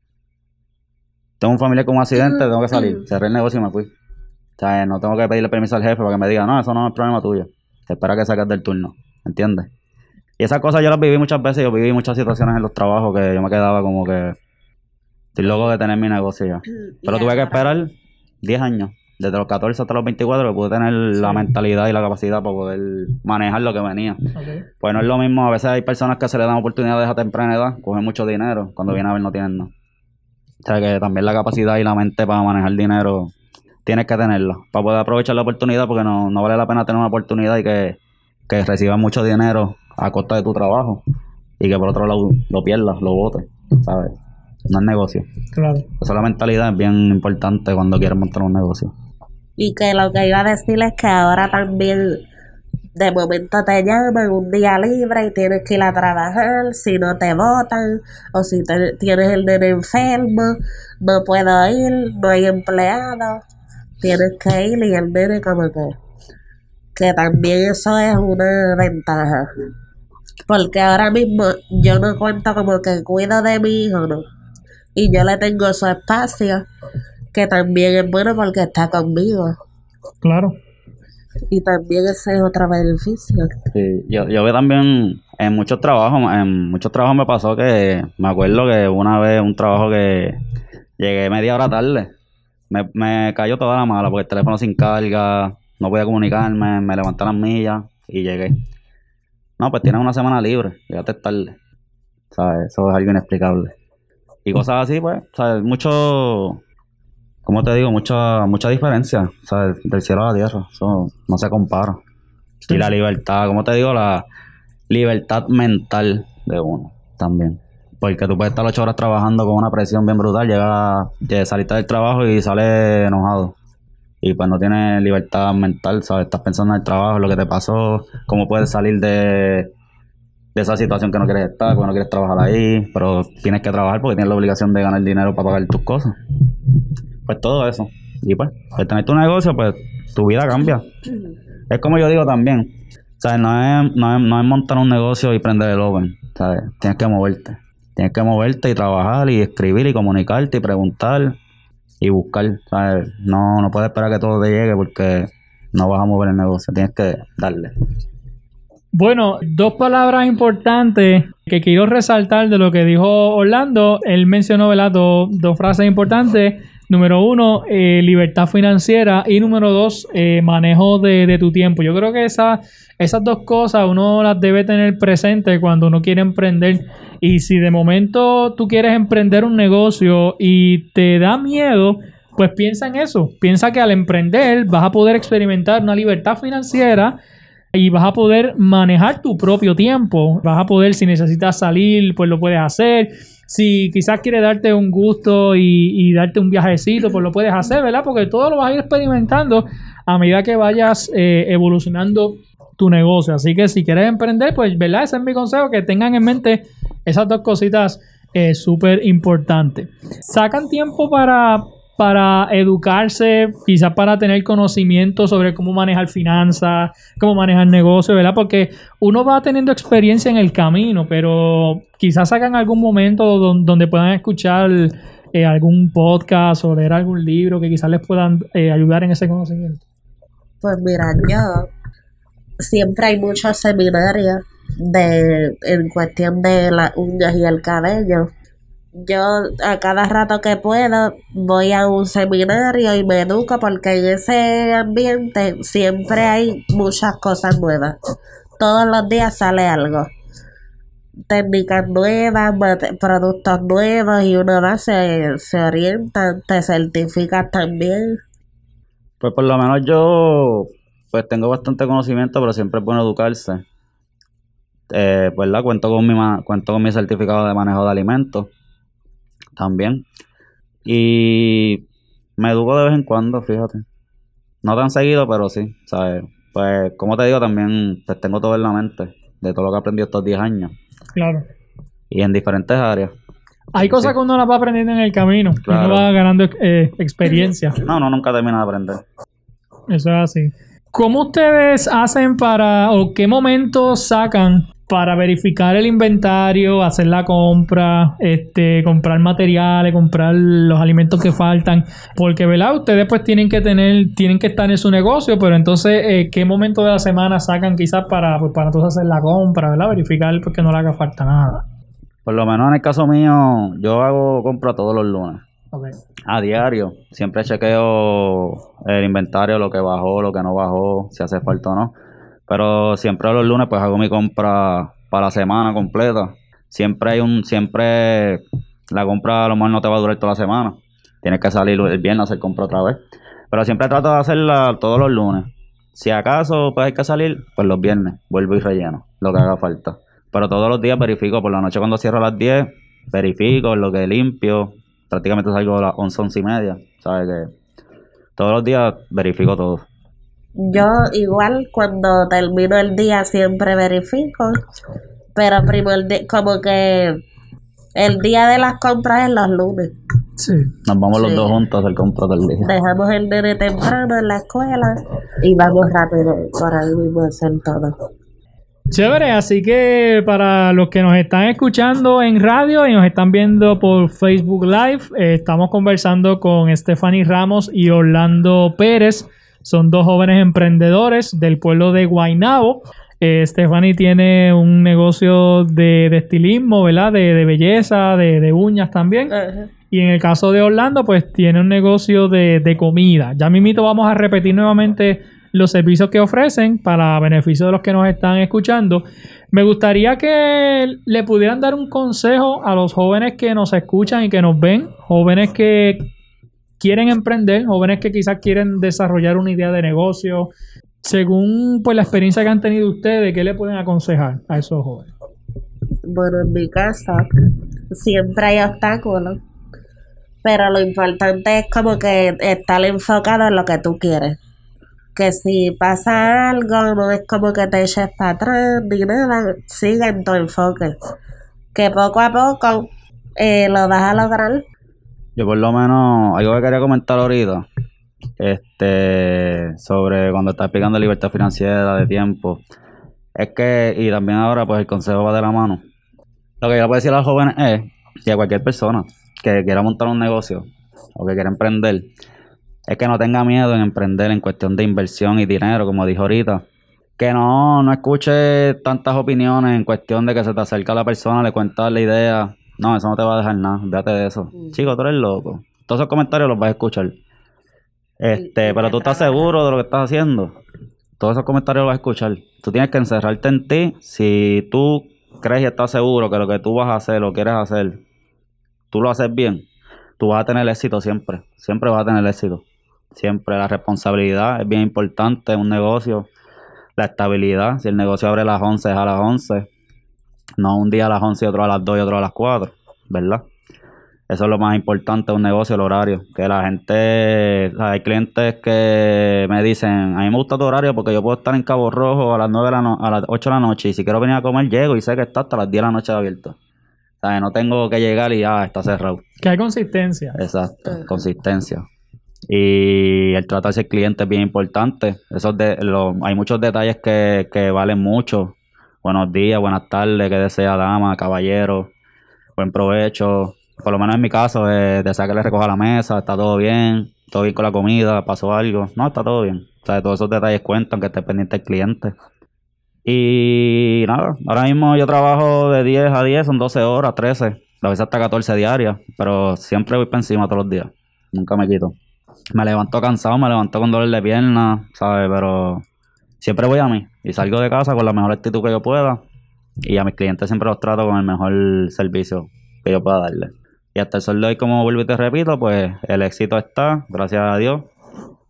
tengo un familiar con un accidente, tengo que salir. Cerré el negocio y me fui. O sea, no tengo que pedirle permiso al jefe para que me diga, no, eso no es problema tuyo. Se espera que saques del turno. ¿Entiendes? Y esas cosas yo las viví muchas veces. Yo viví muchas situaciones en los trabajos que yo me quedaba como que estoy loco de tener mi negocio <clears throat> ya. Pero tuve que esperar 10 años. Desde los 14 hasta los 24 que pude tener la mentalidad y la capacidad para poder manejar lo que venía. Pues no es lo mismo, a veces hay personas que se le dan oportunidades a temprana edad, cogen mucho dinero, cuando viene a ver no tienen nada. O sea que también la capacidad y la mente para manejar dinero tienes que tenerla, para poder aprovechar la oportunidad, porque no, no vale la pena tener una oportunidad y que, que recibas mucho dinero a costa de tu trabajo y que por otro lado lo pierdas, lo botes, ¿sabes? No es negocio. Claro. Esa la mentalidad es bien importante cuando quieres montar un negocio. Y que lo que iba a decir es que ahora también de momento te llaman un día libre y tienes que ir a trabajar, si no te votan, o si te- tienes el nene enfermo, no puedo ir, no hay empleado, tienes que ir y el nene como que, que también eso es una ventaja. Porque ahora mismo yo no cuento como que cuido de mi hijo, ¿no? Y yo le tengo su espacio, que también es bueno porque está conmigo. Claro. Y también ese es otro beneficio. Sí, yo, yo veo también en muchos trabajos, en muchos trabajos me pasó que me acuerdo que una vez un trabajo que llegué media hora tarde, me, me cayó toda la mala porque el teléfono sin carga, no podía comunicarme, me levanté las millas y llegué. No, pues tienes una semana libre, llegaste tarde. ¿Sabes? Eso es algo inexplicable. Y cosas así, pues, ¿sabes? Mucho, ¿cómo te digo? Mucha, mucha diferencia, ¿sabes? Del cielo a la tierra, eso no se compara. Y la libertad, como te digo, la libertad mental de uno también. Porque tú puedes estar ocho horas trabajando con una presión bien brutal, llegas, de saliste del trabajo y sales enojado. Y pues no tienes libertad mental, ¿sabes? Estás pensando en el trabajo, lo que te pasó, cómo puedes salir de, de esa situación que no quieres estar, porque no quieres trabajar ahí, pero tienes que trabajar porque tienes la obligación de ganar dinero para pagar tus cosas. Pues todo eso. Y pues, al tener tu negocio, pues tu vida cambia. Es como yo digo también, ¿sabes? No es, no es, no es montar un negocio y prender el oven, ¿sabes? Tienes que moverte. Tienes que moverte y trabajar y escribir y comunicarte y preguntar y buscar, ¿sabes? No, no puedes esperar que todo te llegue porque no vas a mover el negocio, tienes que darle. Bueno, dos palabras importantes que quiero resaltar de lo que dijo Orlando. Él mencionó ¿verdad? Dos, dos frases importantes. Número uno, eh, libertad financiera. Y número dos, eh, manejo de, tu tiempo. Yo creo que esa, esas dos cosas uno las debe tener presente cuando uno quiere emprender. Y si de momento tú quieres emprender un negocio y te da miedo, pues piensa en eso. Piensa que al emprender vas a poder experimentar una libertad financiera y vas a poder manejar tu propio tiempo. Vas a poder, si necesitas salir, pues lo puedes hacer. Si quizás quieres darte un gusto y, y darte un viajecito, pues lo puedes hacer, ¿verdad? Porque todo lo vas a ir experimentando a medida que vayas eh, evolucionando tu negocio. Así que si quieres emprender, pues, ¿verdad? Ese es mi consejo, que tengan en mente esas dos cositas eh, súper importantes. Sacan tiempo para, para educarse, quizás para tener conocimiento sobre cómo manejar finanzas, cómo manejar negocios, ¿verdad? Porque uno va teniendo experiencia en el camino, pero quizás sacan algún momento don- donde puedan escuchar eh, algún podcast o leer algún libro que quizás les puedan eh, ayudar en ese conocimiento. Pues mira, yo siempre hay muchos seminarios de en cuestión de las uñas y el cabello. Yo a cada rato que puedo voy a un seminario y me educo porque en ese ambiente siempre hay muchas cosas nuevas. Todos los días sale algo. Técnicas nuevas, productos nuevos y uno va, se, se orienta, te certificas también. Pues por lo menos yo pues tengo bastante conocimiento, pero siempre es bueno educarse. Eh, ¿verdad? Cuento con mi cuento con mi certificado de manejo de alimentos también. Y me educo de vez en cuando, fíjate. No tan seguido, pero sí, ¿sabes? Pues como te digo, también pues tengo todo en la mente de todo lo que he aprendido estos 10 años Claro. y en diferentes áreas. Hay cosas que uno las va aprendiendo en el camino, Claro. uno va ganando eh, experiencia. No, no, nunca termino de aprender. Eso es así. ¿Cómo ustedes hacen para, o qué momentos sacan para verificar el inventario, hacer la compra, este, comprar materiales, comprar los alimentos que faltan? Porque, ¿verdad? Ustedes pues tienen que tener, tienen que estar en su negocio, pero entonces, eh, ¿qué momento de la semana sacan quizás para, pues, para entonces hacer la compra, ¿verdad? Verificar porque no le haga falta nada. Por lo menos en el caso mío, yo hago compra todos los lunes. A diario, siempre chequeo el inventario, lo que bajó, lo que no bajó, si hace falta o no. Pero siempre los lunes pues hago mi compra para la semana completa. Siempre hay un, siempre la compra a lo mejor no te va a durar toda la semana. Tienes que salir el viernes a hacer compra otra vez. Pero siempre trato de hacerla todos los lunes. Si acaso pues hay que salir, pues los viernes vuelvo y relleno lo que haga falta. Pero todos los días verifico, por la noche cuando cierro a las 10, verifico lo que limpio. Prácticamente salgo a las 11, 11 y media. ¿Sabes que Todos los días verifico todo. Yo igual cuando termino el día siempre verifico, pero primordi- como que el día de las compras es los lunes. Sí. Nos vamos los dos juntos a hacer compras del día. Dejamos el nene temprano en la escuela y vamos rápido por ahí mismo a hacer todo. Chévere, así que para los que nos están escuchando en radio y nos están viendo por Facebook Live, eh, estamos conversando con Stephanie Ramos y Orlando Pérez. Son dos jóvenes emprendedores del pueblo de Guaynabo. Eh, Stephanie tiene un negocio de, de estilismo, ¿verdad? De, de belleza, de, de uñas también. Y en el caso de Orlando, pues tiene un negocio de, de comida. Ya mismito vamos a repetir nuevamente los servicios que ofrecen para beneficio de los que nos están escuchando. Me gustaría que le pudieran dar un consejo a los jóvenes que nos escuchan y que nos ven, jóvenes que quieren emprender, jóvenes que quizás quieren desarrollar una idea de negocio. Según pues la experiencia que han tenido ustedes, ¿qué le pueden aconsejar a esos jóvenes? Bueno, en mi casa siempre hay obstáculos, pero lo importante es como que estar enfocado en lo que tú quieres. que si pasa algo, no es como que te eches para atrás ni nada, sigue tu enfoque. Que poco a poco eh, lo vas a lograr. Yo por lo menos, algo que quería comentar ahorita, este, sobre cuando estás explicando libertad financiera de tiempo, es que, y también ahora pues el consejo va de la mano. Lo que yo le puedo decir a los jóvenes es, y a cualquier persona que quiera montar un negocio o que quiera emprender, es que no tenga miedo en emprender en cuestión de inversión y dinero, como dijo ahorita. Que no, no escuche tantas opiniones en cuestión de que se te acerca la persona, le cuentas la idea. No, eso no te va a dejar nada, véate de eso. Chico, tú eres loco. Todos esos comentarios los vas a escuchar. Este, pero tú estás seguro de lo que estás haciendo. Todos esos comentarios los vas a escuchar. Tú tienes que encerrarte en ti. Si tú crees y estás seguro que lo que tú vas a hacer, lo quieres hacer, tú lo haces bien, tú vas a tener éxito siempre. Siempre vas a tener éxito. Siempre la responsabilidad es bien importante en un negocio. La estabilidad. Si el negocio abre a las 11, es a las 11. No un día a las 11 y otro a las 2 y otro a las 4. ¿Verdad? Eso es lo más importante de un negocio, el horario. Que la gente, o sea, hay clientes que me dicen, a mí me gusta tu horario porque yo puedo estar en Cabo Rojo a las 9 de la no- a las 8 de la noche y si quiero venir a comer llego y sé que está hasta las 10 de la noche abierto. O sea, no tengo que llegar y ya está cerrado. Que hay consistencia. Exacto, consistencia. Y el tratarse al cliente es bien importante. Esos de, lo- hay muchos detalles que, que valen mucho. Buenos días, buenas tardes, que desea dama, caballero, buen provecho. Por lo menos en mi caso, eh, desea que le recoja la mesa, está todo bien, todo bien con la comida, pasó algo. No, está todo bien. O sea, todos esos detalles cuentan, que esté pendiente el cliente. Y nada, ahora mismo yo trabajo de 10 a 10, son 12 horas, 13, a veces hasta 14 diarias, pero siempre voy para encima todos los días, nunca me quito. Me levanto cansado, me levanto con dolor de pierna, ¿sabes? Pero siempre voy a mí y salgo de casa con la mejor actitud que yo pueda y a mis clientes siempre los trato con el mejor servicio que yo pueda darle. Y hasta el sol de hoy, como vuelvo y te repito, pues el éxito está, gracias a Dios,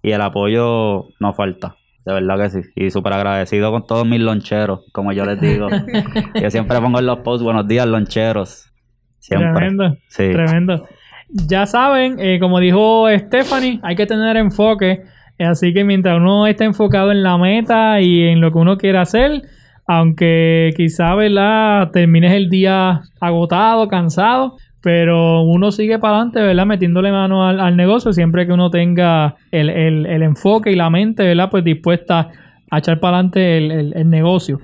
y el apoyo no falta. De verdad que sí. Y súper agradecido con todos mis loncheros, como yo les digo. <laughs> yo siempre pongo en los posts, buenos días, loncheros. Siempre. Tremendo. Sí. Tremendo. Ya saben, eh, como dijo Stephanie, hay que tener enfoque. Así que mientras uno esté enfocado en la meta y en lo que uno quiere hacer, aunque quizá, ¿verdad? Termines el día agotado, cansado, pero uno sigue para adelante, ¿verdad? Metiéndole mano al, al negocio siempre que uno tenga el, el- el enfoque y la mente, ¿verdad? Pues dispuesta a echar para adelante el, el- el negocio.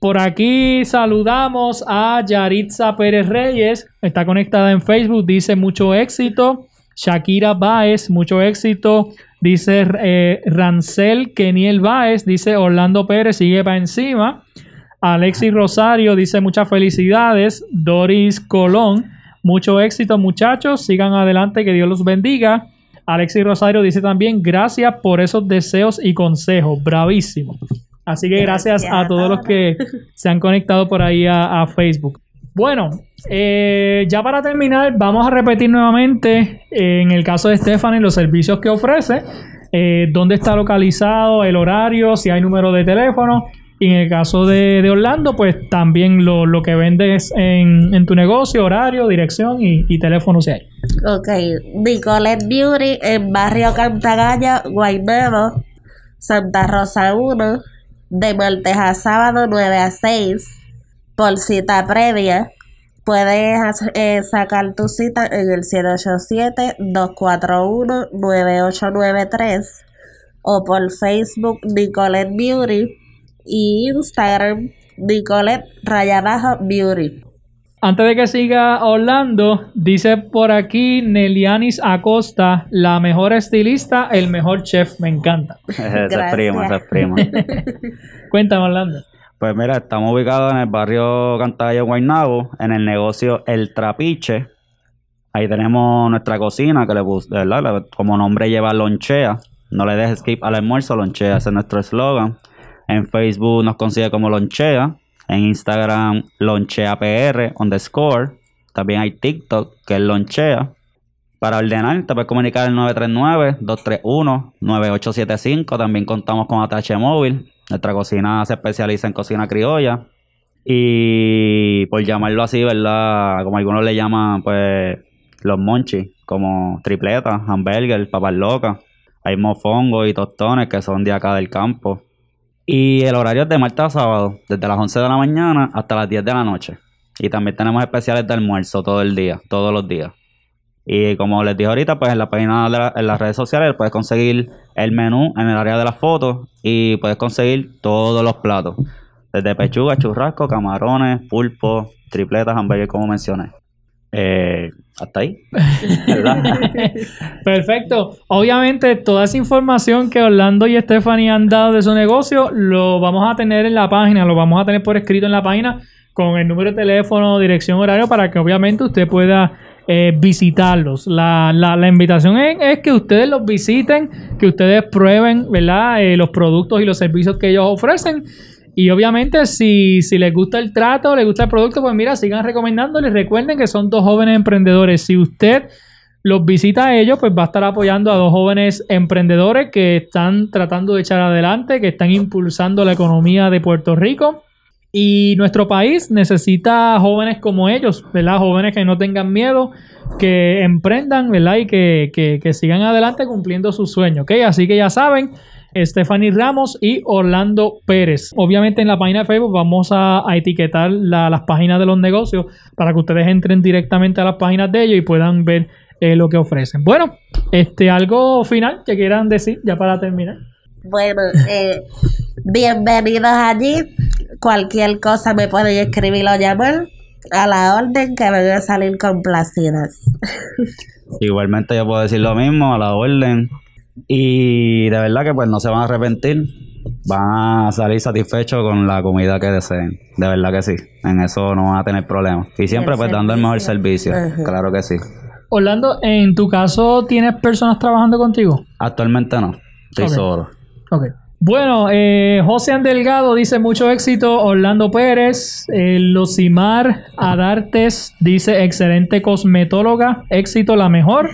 Por aquí saludamos a Yaritza Pérez Reyes, está conectada en Facebook, dice mucho éxito. Shakira Baez, mucho éxito. Dice eh, Rancel Keniel Baez, dice Orlando Pérez, sigue para encima. Alexis Rosario dice muchas felicidades. Doris Colón, mucho éxito muchachos, sigan adelante, que Dios los bendiga. Alexis Rosario dice también gracias por esos deseos y consejos, bravísimo. Así que gracias, Gracias a todos los que se han conectado por ahí a, a Facebook. Bueno, eh, ya para terminar, vamos a repetir nuevamente eh, en el caso de Stephanie los servicios que ofrece, eh, dónde está localizado, el horario, si hay número de teléfono. Y en el caso de, Orlando, pues también lo, lo que vendes en, en tu negocio, horario, dirección y, y teléfono si hay. Ok, Nicolette Beauty en Barrio Cantagallo, Guaynabo, Santa Rosa 1, de martes a sábado 9 a 6, por cita previa. Puedes hacer- eh, sacar tu cita en el 787-241-9893 o por Facebook Nicolette Beauty y Instagram Nicolette Raya Abajo Beauty. Antes de que siga Orlando, dice por aquí Nelianis Acosta, la mejor estilista, el mejor chef, me encanta. <laughs> ese es primo, ese es primo. <laughs> Cuéntame Orlando. Pues mira, estamos ubicados en el barrio Cantagallo, Guaynabo, en el negocio El Trapiche. Ahí tenemos nuestra cocina, que le ¿verdad? Como nombre lleva lonchea. No le dejes skip al almuerzo, lonchea. Ese es nuestro eslogan. En Facebook nos consigue como lonchea. En Instagram, loncheapr, underscore. También hay TikTok, que es lonchea. Para ordenar, te puedes comunicar al 939-231-9875. También contamos con ATH Móvil. Nuestra cocina se especializa en cocina criolla. Y por llamarlo así, ¿verdad? Como algunos le llaman, pues, los monchis, como tripletas, hamburger, papas locas. Hay mofongos y tostones que son de acá del campo. Y el horario es de martes a sábado, desde las 11 de la mañana hasta las 10 de la noche. Y también tenemos especiales de almuerzo todo el día, todos los días. Y como les dije ahorita, pues en la página de la- en las redes sociales puedes conseguir el menú en el área de las fotos y puedes conseguir todos los platos. Desde pechuga, churrasco, camarones, pulpo, tripletas, hamburguesas, como mencioné. Eh, hasta ahí. <laughs> Perfecto. Obviamente, toda esa información que Orlando y Stephanie han dado de su negocio, lo vamos a tener en la página, lo vamos a tener por escrito en la página con el número de teléfono, dirección, horario, para que obviamente usted pueda eh, visitarlos. La, la- invitación es, es que ustedes los visiten, que ustedes prueben, ¿verdad? Eh, los productos y los servicios que ellos ofrecen. Y obviamente, si, si les gusta el trato, les gusta el producto, pues mira, sigan recomendándoles. Recuerden que son dos jóvenes emprendedores. Si usted los visita a ellos, pues va a estar apoyando a dos jóvenes emprendedores que están tratando de echar adelante, que están impulsando la economía de Puerto Rico. Y nuestro país necesita jóvenes como ellos, ¿verdad? Jóvenes que no tengan miedo, que emprendan, ¿verdad? Y que, que- sigan adelante cumpliendo sus sueños, ¿ok? Así que ya saben, Stephanie Ramos y Orlando Pérez. Obviamente en la página de Facebook vamos a, etiquetar la- las páginas de los negocios para que ustedes entren directamente a las páginas de ellos y puedan ver eh, lo que ofrecen. Bueno, este, algo final que quieran decir ya para terminar. Bueno, eh, bienvenidos allí. Cualquier cosa me pueden escribir o llamar a la orden que van a salir complacidas. Igualmente yo puedo decir lo mismo, a la orden. Y de verdad que pues no se van a arrepentir. Van a salir satisfechos con la comida que deseen. De verdad que sí. En eso no van a tener problemas. Y siempre el pues dando el mejor servicio. Claro que sí. Orlando, en tu caso, ¿tienes personas trabajando contigo? Actualmente no. Estoy solo. Bueno, eh, José Delgado dice mucho éxito. Orlando Pérez, eh, Losimar Adartes dice excelente cosmetóloga, éxito la mejor.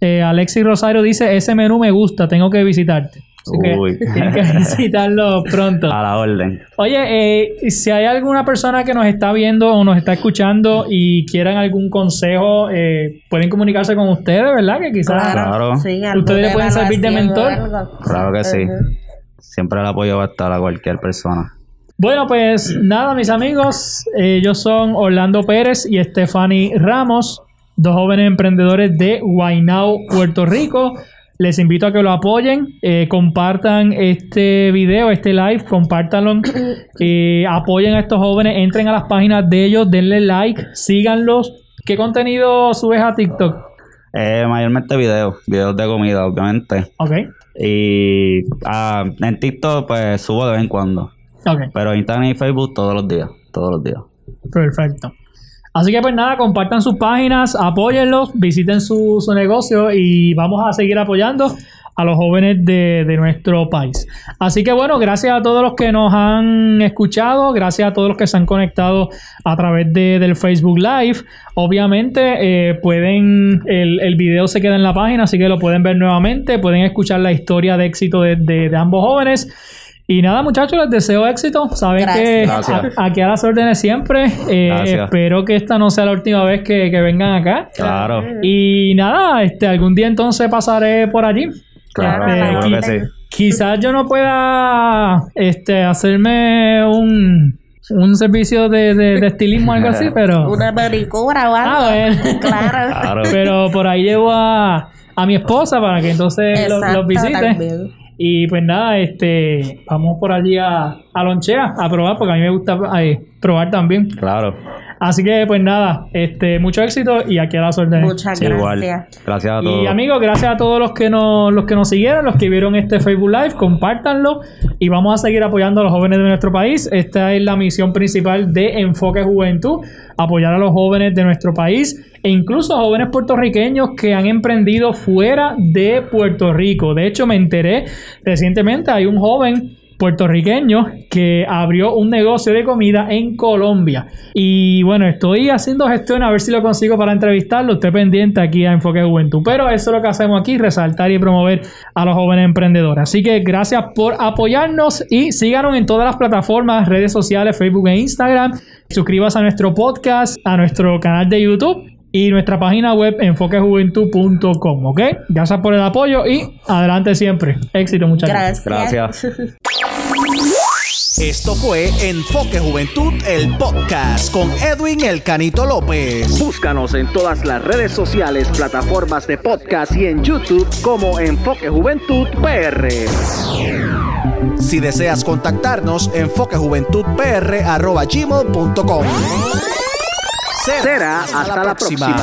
Eh, Alexis Rosario dice ese menú me gusta, tengo que visitarte. Así que Uy. <laughs> tienes que visitarlo pronto. A la orden. Oye, eh, si hay alguna persona que nos está viendo o nos está escuchando y quieran algún consejo, eh, pueden comunicarse con ustedes, ¿verdad? Que quizás Claro. Sí, Ustedes le pueden servir de mentor. algo. Claro que sí. Siempre el apoyo va a estar a cualquier persona. Bueno, pues nada, mis amigos, ellos son Orlando Pérez y Stephanie Ramos, dos jóvenes emprendedores de Guaynao, Puerto Rico. Les invito a que lo apoyen, eh, compartan este video, este live, compártanlo, <coughs> eh, apoyen a estos jóvenes, entren a las páginas de ellos, denle like, síganlos. ¿Qué contenido subes a TikTok? Eh, mayormente videos. Videos de comida, obviamente. Ok, Y ah, en TikTok pues subo de vez en cuando. ok. Pero Instagram y Facebook todos los días. Todos los días. Perfecto. Así que pues nada, compartan sus páginas, apóyenlos, visiten su, su negocio y vamos a seguir apoyando a los jóvenes de, de nuestro país. Así que bueno, gracias a todos los que nos han escuchado, gracias a todos los que se han conectado a través de, del Facebook Live. Obviamente eh, pueden, el, el video se queda en la página, así que lo pueden ver nuevamente, pueden escuchar la historia de éxito de, de- de ambos jóvenes. Y nada, muchachos, les deseo éxito. Saben que Gracias. a- aquí a las órdenes siempre. Eh, espero que esta no sea la última vez que, que vengan acá. Claro. Y nada, este, algún día entonces pasaré por allí. Claro, aquí- que sí. Quizás yo no pueda este, hacerme un, un servicio de, de- de estilismo o algo así, pero, <laughs> Una manicura o algo. Ah, bueno. <laughs> Claro. Claro. pero por ahí llevo a, a mi esposa para que entonces lo- los Exacto, visite. también. Y pues nada, este, vamos por allí a, a Lonchea a probar, porque a mí me gusta eh, probar también. Claro. Así que pues nada, este, mucho éxito y aquí a las órdenes. Muchas Sí, igual. gracias. Gracias a todos. Y amigos, gracias a todos los que nos, los que nos siguieron, los que vieron este Facebook Live, compártanlo y vamos a seguir apoyando a los jóvenes de nuestro país. Esta es la misión principal de Enfoque Juventud, apoyar a los jóvenes de nuestro país e incluso jóvenes puertorriqueños que han emprendido fuera de Puerto Rico. De hecho, me enteré recientemente, hay un joven puertorriqueño que abrió un negocio de comida en Colombia. Y bueno, estoy haciendo gestión a ver si lo consigo para entrevistarlo. Estoy pendiente aquí a Enfoque Juventud. Pero eso es lo que hacemos aquí, resaltar y promover a los jóvenes emprendedores. Así que gracias por apoyarnos y síganos en todas las plataformas, redes sociales, Facebook e Instagram. Suscríbase a nuestro podcast, a nuestro canal de YouTube y nuestra página web enfoquejuventud.com, ¿ok? Gracias por el apoyo y adelante siempre. Éxito, muchachos. Gracias. Gracias. <laughs> Esto fue Enfoque Juventud, el podcast con Edwin El Canito López. Búscanos en todas las redes sociales, plataformas de podcast y en YouTube como Enfoque Juventud PR. Si deseas contactarnos, enfoquejuventudpr.gmail.com Será hasta, la próxima.